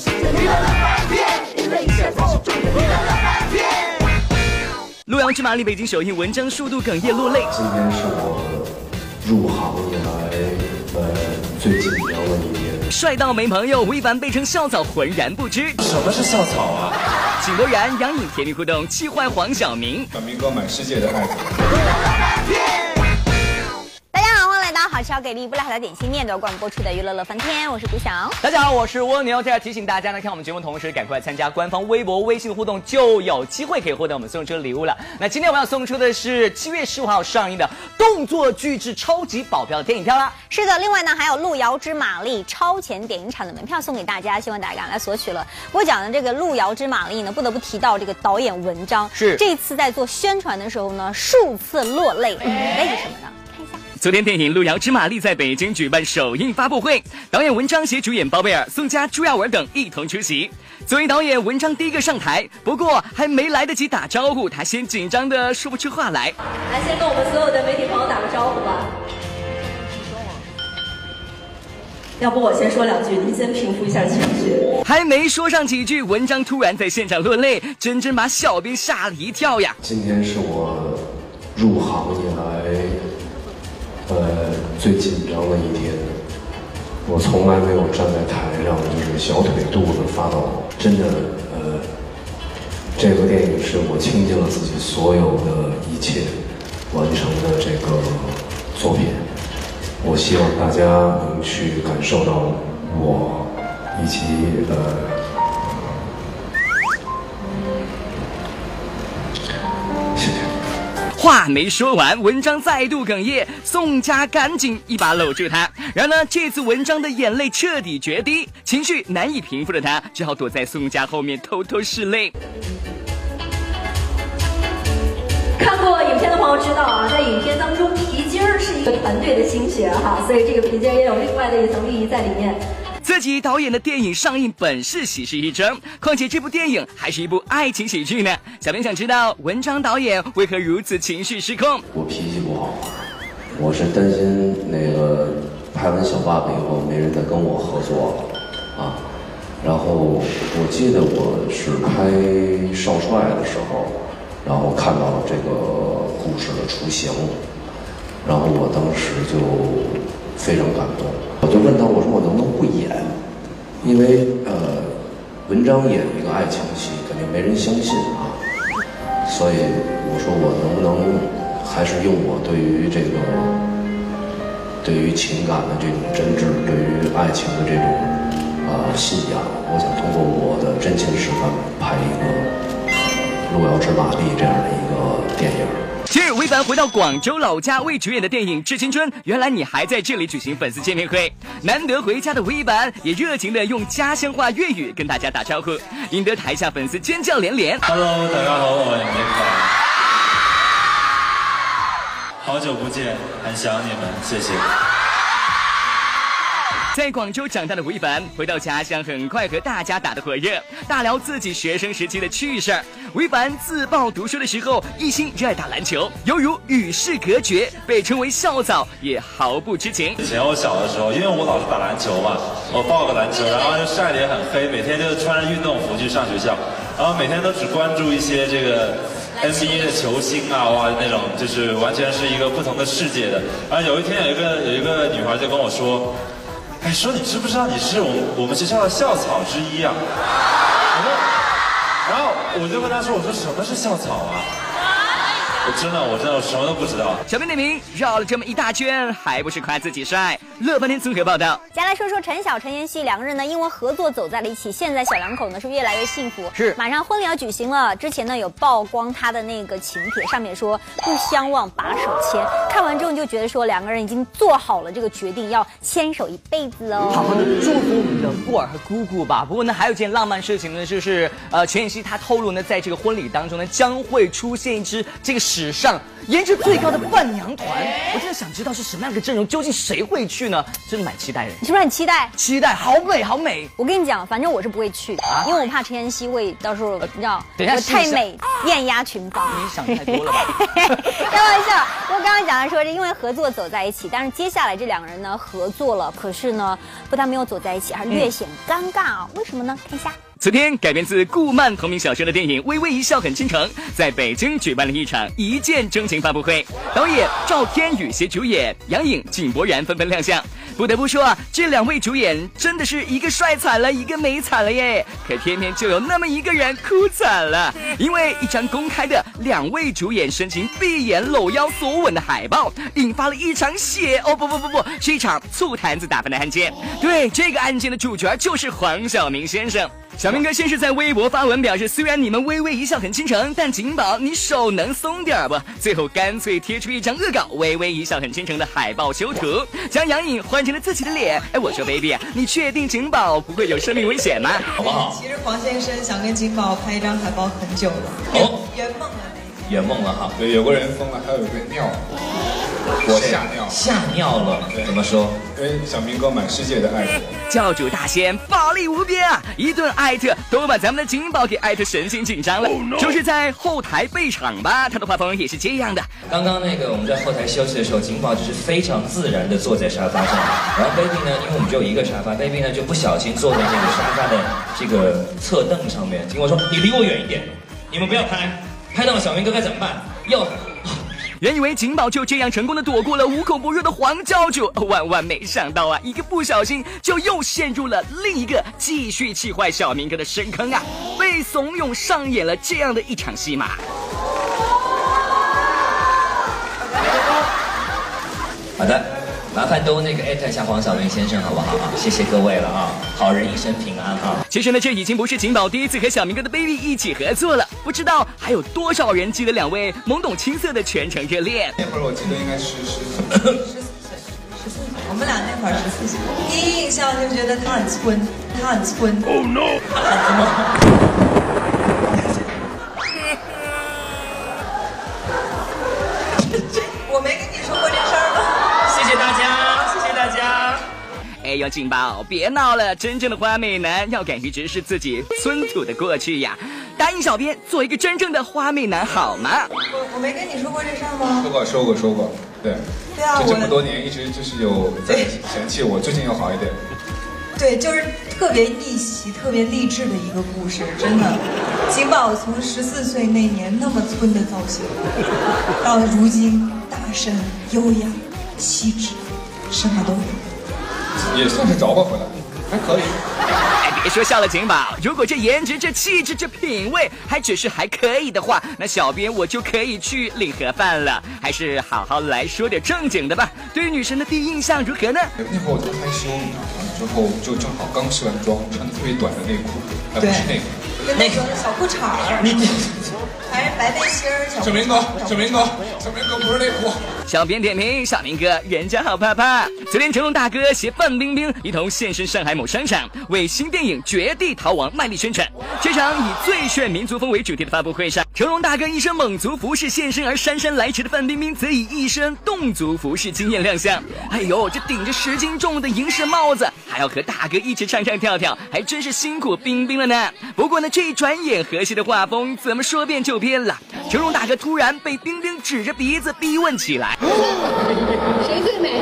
世界，娱乐乐翻天，娱乐一切才是重点，娱乐乐翻天。路遥知马里北京首映，文章数度哽咽落泪。今天是我入行以来呃最紧张的一天。帅到没朋友，吴凡被称校草，浑然不知。什么是校草啊？井柏然、杨颖甜蜜互动，气坏黄晓明。小明哥满世界的爱。大家好，欢迎来到好吃好给力不赖好的点心面的广播出的娱乐乐翻天，我是古晓。大家好，我是蜗牛。在这提醒大家呢，看我们节目同时赶快参加官方微博、微信互动，就有机会可以获得我们送出的礼物了。那今天我们要送出的是七月十五号上映的动作巨制超级保镖的电影票啦。是的，另外呢还有路遥知马力超前电影场的门票送给大家，希望大家赶来索取了。不过讲的这个路遥知马力呢，不得不提到这个导演文章，是这次在做宣传的时候呢，数次落泪，为什么呢？昨天，电影《路遥知马力》在北京举办首映发布会，导演文章携主演包贝尔、宋佳、朱亚文等一同出席。作为导演，文章第一个上台，不过还没来得及打招呼，他先紧张的说不出话来。来，先跟我们所有的媒体朋友打个招呼吧。要不我先说两句，您先平复一下情绪。还没说上几句，文章突然在现场落泪，真真把小编吓了一跳呀！今天是我入行以来呃最紧张的一天，我从来没有站在台上就是小腿肚子发抖，真的呃，这部电影是我倾尽了自己所有的一切完成的这个作品。我希望大家能去感受到我以及呃，话没说完，文章再度哽咽，宋佳赶紧一把搂住他。然而呢，这次文章的眼泪彻底决堤，情绪难以平复的他只好躲在宋佳后面偷偷拭泪。看过影片的朋友知道啊，在影片当中，皮筋儿是一个团队的心血哈，所以这个皮筋也有另外的一层寓意在里面。自己导演的电影上映本是喜事一桩，况且这部电影还是一部爱情喜剧呢。小编想知道文章导演为何如此情绪失控？我脾气不好，我是担心那个拍完小爸爸以后没人再跟我合作了啊。然后我记得我是拍少帅的时候，然后看到了这个故事的雏形，然后我当时就非常感动，我就问他，我说我能不能不？因为呃，文章演一个爱情戏，肯定没人相信啊。所以我说我能不能还是用我对于这个对于情感的这种真挚，对于爱情的这种、呃信仰，我想通过我的真情实感拍一个《路遥知马力》这样的一个电影。今日，魏凡回到广州老家为主演的电影《致青春》，原来你还在这里举行粉丝见面会。难得回家的魏凡也热情的用家乡话粤语跟大家打招呼，引得台下粉丝尖叫连连。Hello，大家好，我是明凡。好久不见，很想你们，谢谢。在广州长大的吴亦凡回到家乡，很快和大家打得火热，大聊自己学生时期的趣事儿。吴亦凡自曝读书的时候一心热爱打篮球，犹如与世隔绝，被称为校草，也毫不知情。以前我小的时候，因为我老是打篮球嘛，我报个篮球，然后就晒得也很黑，每天就穿着运动服去上学校，然后每天都只关注一些这个 NBA 的球星啊，哇，那种就是完全是一个不同的世界的。然后有一天有一个有一个女孩就跟我说，哎，说你知不知道你是我们我们学校的校草之一啊？然后，然后我就跟他说，我说什么是校草啊？我真的我真的我什么都不知道。小编点评绕了这么一大圈，还不是夸自己帅？乐半天综合报道。接下来说说陈晓、陈妍希两个人呢，因为合作走在了一起，现在小两口呢是越来越幸福。是马上婚礼要举行了，之前呢有曝光他的那个请帖，上面说不相忘把手牵。看完之后你就觉得说两个人已经做好了这个决定，要牵手一辈子哦。好好的祝福我们的过儿和姑姑吧。不过呢，还有一件浪漫事情呢，就是呃，陈妍希她透露呢，在这个婚礼当中呢，将会出现一只这个史上颜值最高的伴娘团。我真的想知道是什么样的阵容，究竟谁会去呢？真的蛮期待的。你是不是很期待？期待，好美，好美。我跟你讲，反正我是不会去的，因为我怕陈妍希会到时候你知道，太美艳压群芳。你想太多了吧？开玩笑，我刚刚讲的说是因为合作走在一起，但是接下来这两个人呢合作了，可是呢不但没有走在一起，还略显尴尬啊？为什么呢？看一下。昨天改编自顾漫同名小说的电影《微微一笑很倾城》在北京举办了一场一见钟情发布会，导演赵天宇携主演杨颖、井柏然纷纷亮相。不得不说啊，这两位主演真的是一个帅惨了，一个美惨了耶！可偏偏就有那么一个人哭惨了，因为一张公开的两位主演深情闭眼搂腰索吻的海报，引发了一场血哦不不不不，是一场醋坛子打翻的案件。对，这个案件的主角就是黄晓明先生。小明哥先是在微博发文表示，虽然你们微微一笑很倾城，但景宝你手能松点儿不？最后干脆贴出一张恶搞“微微一笑很倾城”的海报修图，将杨颖换成了自己的脸。哎，我说 baby，你确定景宝不会有生命危险吗？好不好？其实黄先生想跟景宝拍一张海报很久了，哦圆梦了。圆梦了哈，对，有个人疯了，还有一个尿，我吓尿，吓尿了，怎么说？因为小明哥满世界的爱我。教主大仙法力无边啊！一顿艾特都把咱们的景宝给艾特神经紧张了。就是在后台备场吧，他的画风也是这样的。刚刚那个我们在后台休息的时候，景宝就是非常自然的坐在沙发上，然后 baby 呢，因为我们只有一个沙发，baby 呢就不小心坐在那个沙发的这个侧凳上面。景宝说：“你离我远一点，你们不要拍，拍到了小明哥该怎么办？要原以为景宝就这样成功的躲过了无孔不入的黄教主，万万没想到啊，一个不小心就又陷入了另一个继续气坏小明哥的深坑啊，被怂恿上演了这样的一场戏码。好的，麻烦都那个艾特一下黄晓明先生好不好啊？谢谢各位了啊，好人一生平安啊！其实呢，这已经不是景宝第一次和小明哥的 baby 一起合作了，不知道还有多少人记得两位懵懂青涩的全程热恋。那会儿我记得应该是十四，十四，十四我们俩那会儿十四岁，第一印象就觉得他很村，他很村。Oh no！我没跟你说过这事儿吗？谢谢大家，谢谢大家。哎呦，景宝，别闹了！真正的花美男要敢于直视自己村土的过去呀！答应小编做一个真正的花美男好吗？我我没跟你说过这事儿吗？说过说过说过，对，对啊，就这么多年一直就是有在嫌弃我，最近又好一点。对，就是特别逆袭、特别励志的一个故事，真的。景宝从十四岁那年那么村的造型，到如今大身、优雅、气质，什么都有。也算是找吧回来，还可以。哎，别说笑了，景宝，如果这颜值、这气质、这品味还只是还可以的话，那小编我就可以去领盒饭了。还是好好来说点正经的吧。对于女神的第一印象如何呢？那会儿我就害羞，你知道吗？之后就正好刚卸完妆，穿的特别短的内裤，还不是内裤。跟那个小裤衩儿，你还是白背心儿，小小明哥，小明哥，小明哥不是内裤。小编点评：小明哥，人家好怕怕。昨天成龙大哥携范冰冰一同现身上海某商场，为新电影《绝地逃亡》卖力宣传。这场以最炫民族风为主题的发布会上，成龙大哥一身蒙族服饰现身，而姗姗来迟的范冰冰则以一身侗族服饰惊艳亮相。哎呦，这顶着十斤重的银饰帽子，还要和大哥一起唱唱跳跳，还真是辛苦冰冰了呢。不过呢，这一转眼和谐的画风怎么说变就变了？成龙大哥突然被冰冰指着鼻子逼问起来。谁最美？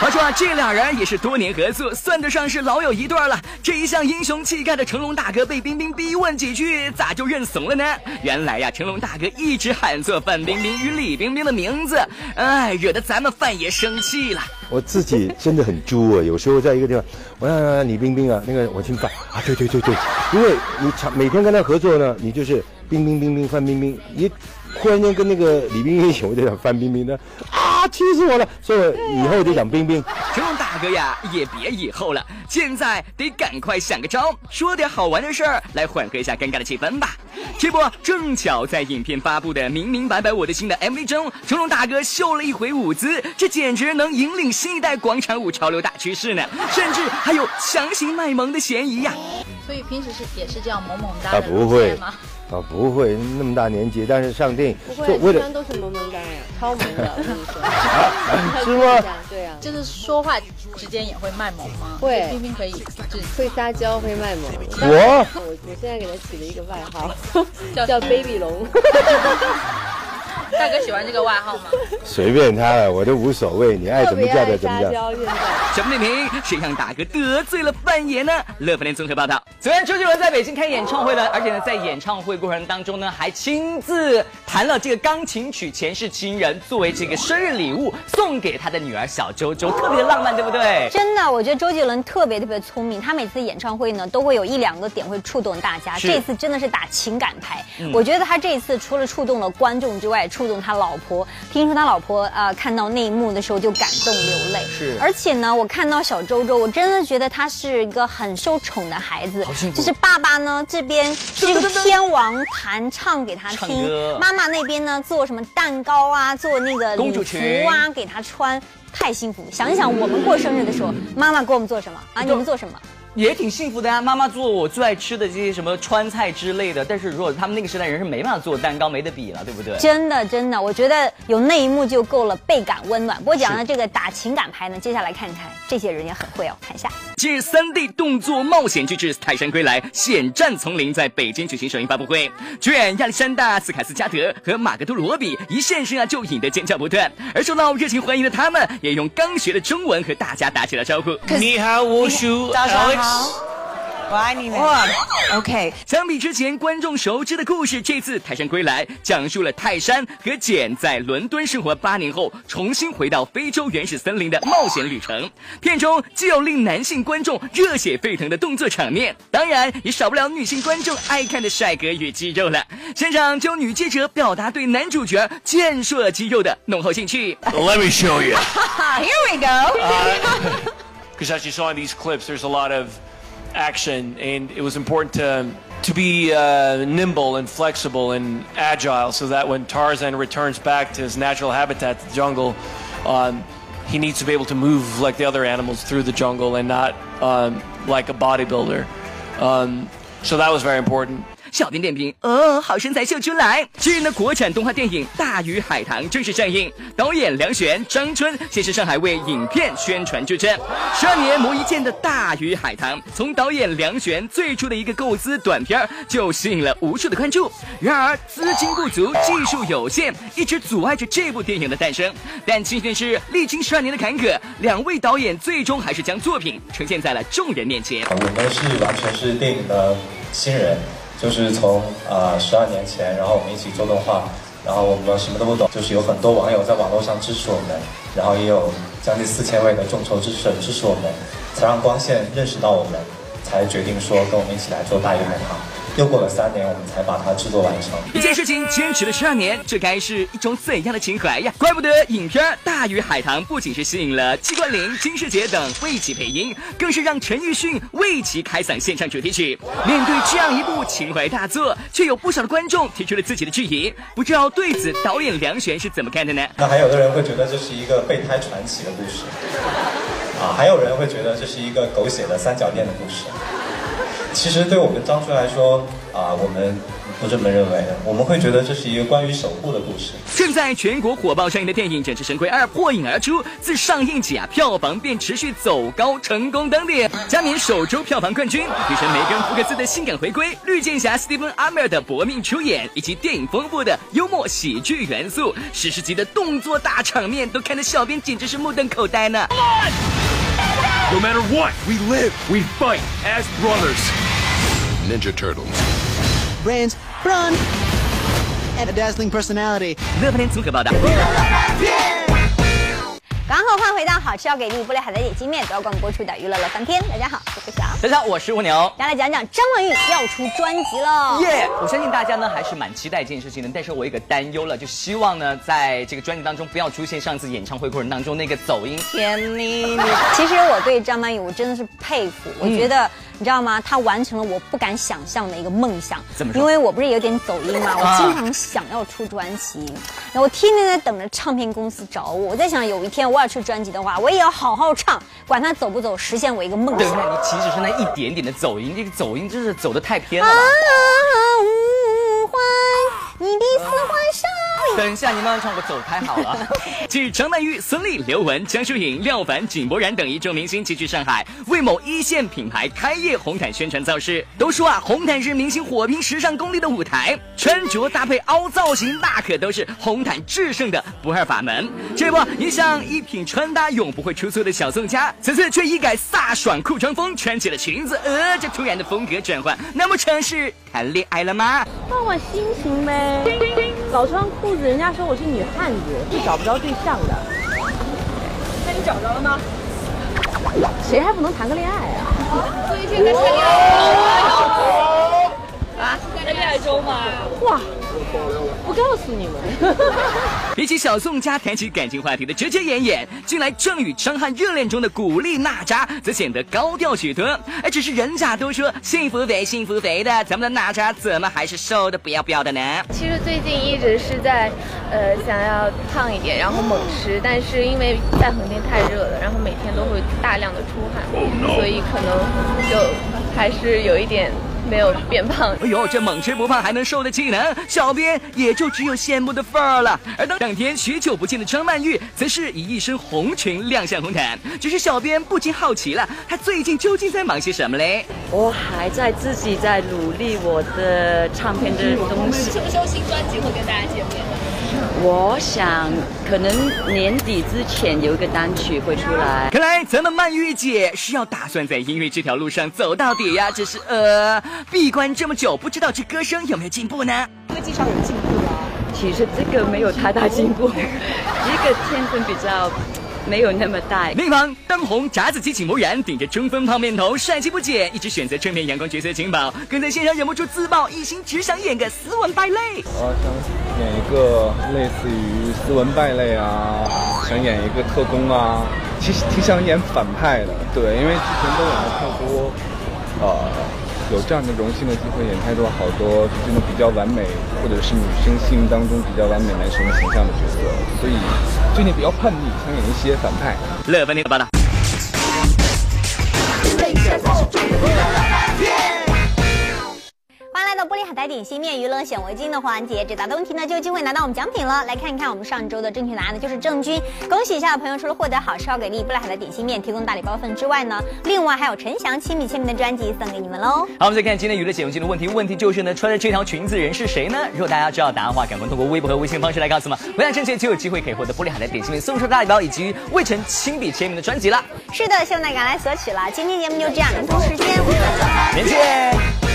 话说啊，这俩人也是多年合作，算得上是老友一对了。这一向英雄气概的成龙大哥被冰冰逼问几句，咋就认怂了呢？原来呀，成龙大哥一直喊错范冰冰与李冰冰的名字，哎，惹得咱们范爷生气了。我自己真的很猪啊！有时候在一个地方，我让李冰冰啊，那个我姓范啊，对对对对，因为你常每天跟他合作呢，你就是冰冰冰冰范冰冰，一忽然间跟那个李冰冰一起，我就想范冰冰的啊，气死我了！所以以后就讲冰冰。成龙大哥呀，也别以后了，现在得赶快想个招，说点好玩的事儿来缓和一下尴尬的气氛吧。这不，正巧在影片发布的《明明白白我的心》的 MV 中，成龙大哥秀了一回舞姿，这简直能引领新一代广场舞潮流大趋势呢，甚至还有强行卖萌的嫌疑呀。所以平时是也是这样萌萌哒啊，不会吗？啊，不会，那么大年纪，但是上电影不会，为了般都是萌萌哒呀，超萌的，我跟你说。是吗？对啊，就是说话之间也会卖萌吗？会冰冰可以，就是会撒娇，会卖萌。我我我现在给他起了一个外号，叫 Baby 龙。大哥喜欢这个外号吗？随便他了，我都无所谓，你爱怎么叫就怎么叫。现在。小不点评，谁让大哥得罪了范爷呢？乐福天综合报道。昨天周杰伦在北京开演唱会了，而且呢，在演唱会过程当中呢，还亲自弹了这个钢琴曲《前世情人》作为这个生日礼物送给他的女儿小周周，特别的浪漫，对不对？真的，我觉得周杰伦特别特别聪明，他每次演唱会呢都会有一两个点会触动大家。这次真的是打情感牌，嗯我觉得他这次除了触动了观众之外，触动他老婆。听说他老婆啊、呃看到那一幕的时候就感动流泪。是而且呢，我看到小周周，我真的觉得他是一个很受宠的孩子。就是爸爸呢这边这个天王弹唱给他听，妈妈那边呢做什么蛋糕啊，做那个礼服裙啊给他穿。太幸福！想一想，我们过生日的时候，妈妈给我们做什么啊？你们做什么？也挺幸福的呀、妈妈做我最爱吃的这些什么川菜之类的，但是如果他们那个时代人是没办法做蛋糕，没得比了，对不对？真的真的，我觉得有那一幕就够了，倍感温暖。不过讲到这个打情感牌呢，接下来看看这些人也很会哦，看一下。近日，三 D 动作冒险巨制《泰山归来：险战丛林》在北京举行首映发布会，主演亚历山大·斯凯斯加德和马格多·罗比一现身啊，就引得尖叫不断。而受到热情欢迎的他们，也用刚学的中文和大家打起了招呼。你好，我是早上 Alex 好。我爱你们。哇 OK，相比之前观众熟知的故事，这次《泰山归来》讲述了泰山和简在伦敦生活八年后，重新回到非洲原始森林的冒险旅程。片中既有令男性观众热血沸腾的动作场面，当然也少不了女性观众爱看的帅哥与肌肉了。现场就有女记者表达对男主角健硕肌肉的浓厚兴趣。Let me show you. Here we go. Because as you saw in these clips, there's a lot of action, and it was important to to be uh, nimble and flexible and agile, so that when Tarzan returns back to his natural habitat, the jungle, um, he needs to be able to move like the other animals through the jungle and not um, like a bodybuilder. Um, so that was very important. 小编点评：哦，好身材秀出来！近日的，国产动画电影《大鱼海棠》正式上映，导演梁璇、张春现身上海为影片宣传助阵。十二年磨一剑的《大鱼海棠》，从导演梁璇最初的一个构思短片就吸引了无数的关注。然而资金不足、技术有限，一直阻碍着这部电影的诞生。但庆幸的是，历经十二年的坎坷，两位导演最终还是将作品呈现在了众人面前。我们是完全是电影的新人，就是从呃十二年前，然后我们一起做动画，然后我们什么都不懂，就是有很多网友在网络上支持我们，然后也有将近四千位的众筹支持者支持我们，才让光线认识到我们，才决定说跟我们一起来做《大鱼海棠》。又过了三年，我们才把它制作完成。一件事情坚持了十二年，这该是一种怎样的情怀呀？怪不得影片《大鱼海棠》不仅是吸引了季冠霖、金世杰等为其配音，更是让陈奕迅为其开嗓献唱主题曲。面对这样一部情怀大作，却有不少的观众提出了自己的质疑。不知道对此导演梁璇是怎么看的呢？那还有的人会觉得这是一个备胎传奇的故事，啊，还有人会觉得这是一个狗血的三角恋的故事。其实对我们张春来说，啊，我们不这么认为的，我们会觉得这是一个关于守护的故事。正在全国火爆上映的电影《整治神龟二》破影而出，自上映起啊，票房便持续走高，成功登顶，加冕首周票房冠军。女神梅根·福克斯的性感回归，绿箭侠斯蒂芬·阿米尔的搏命出演，以及电影丰富的幽默喜剧元素，史诗级的动作大场面，都看得小编简直是目瞪口呆呢。No matter what, we live, we fight as brothers. Ninja Turtles. brains, brawn, and a dazzling personality. 然后欢迎回到好吃要给力不累海的点心面，德光播出的娱乐乐翻天。大家好，我是小。大家好，我是蜗牛。大家来讲讲张曼玉要出专辑了。耶！我相信大家呢还是蛮期待这件事情的，但是我有个担忧了，就希望呢在这个专辑当中不要出现上次演唱会过程当中那个走音甜你你。其实我对张曼玉我真的是佩服，我觉嗯得。你知道吗？他完成了我不敢想象的一个梦想。怎么说因为我不是有点走音嘛，啊我经常想要出专辑，然后我天天在等着唱片公司找我。我在想，有一天我要出专辑的话，我也要好好唱，管他走不走，实现我一个梦对，想。那你其实是那一点点的走音，这个走音真是走的太偏了吧。你的四环上。等一下，你慢慢唱，我走开好了。据张曼玉、孙俪、刘雯、江疏影、廖凡、井柏然等一众明星齐聚上海，为某一线品牌开业红毯宣传造势。都说啊，红毯是明星火拼时尚功力的舞台，穿着搭配凹造型，那可都是红毯制胜的不二法门。这不，一向一品穿搭永不会出错的小宋佳，此次却一改飒爽酷装风，穿起了裙子。呃，这突然的风格转换，那么成是谈恋爱了吗？换换心情呗。老穿裤子，人家说我是女汉子，是找不着对象的。那你找着了吗？谁还不能谈个恋爱啊？所以现在谈恋爱啊，哇，不告诉你们。比起小宋佳谈起感情话题的遮遮掩掩，近来正与张翰热恋中的古力娜扎则显得高调许多。哎只是人家都说幸福肥幸福肥的，咱们的娜扎怎么还是瘦的不要不要的呢？其实最近一直是在，呃，想要胖一点，然后猛吃，但是因为在横店太热了，然后每天都会大量的出汗，所以可能就还是有一点没有变胖。哎呦，这猛吃不胖还能瘦的技能，小编也就只有羡慕的份儿了。而当两天许久不见的张曼玉，则是以一身红裙亮相红毯。只是小编不禁好奇了，她最近究竟在忙些什么嘞？我还在自己在努力我的唱片的东西。什么时候新专辑会跟大家见面？我想可能年底之前有一个单曲会出来。看来咱们曼玉姐是要打算在音乐这条路上走到底呀、只是呃，闭关这么久，不知道这歌声有没有进步呢？歌技上有进步啊。其实这个没有太大进步，一个天分比较没有那么大。另一方当红炸子鸡井柏然顶着中分泡面头，帅气不减，一直选择正面阳光角色景宝，更在线上忍不住自曝一心只想演个斯文败类。我想演一个类似于斯文败类啊，想演一个特工啊，其实挺想演反派的，对，因为之前都演了太多，呃，有这样的荣幸的机会演太多好多真的比较完美，或者是女生心目当中比较完美男神形象的角色，所以最近比较叛逆，想演一些反派。乐翻天的报道。点心面娱乐显微镜的环节，解答的问题呢就有机会拿到我们奖品了。来看一看我们上周的正确答案呢就是郑钧，恭喜一下朋友，除了获得好吃好给力玻璃海的点心面提供大礼包份之外呢，另外还有陈翔亲笔签名的专辑送给你们喽。好，我们再看今天娱乐显微镜的问题，问题就是呢，穿着这条裙子人是谁呢？如果大家知道答案的话，赶快通过微博和微信方式来告诉我们。回答正确就有机会可以获得玻璃海的点心面送出的大礼包以及魏晨亲笔签名的专辑了。是的，希望大家赶来索取了。今天节目就这样，明同时间我们再见。